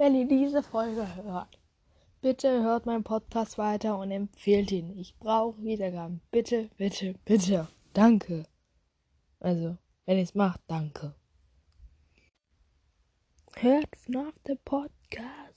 wenn ihr diese Folge hört. Bitte hört meinen Podcast weiter und empfehlt ihn. Ich brauche Wiedergaben. Bitte, bitte, bitte. Danke. Also, wenn ihr es macht, danke. Hört FNAF dem Podcast.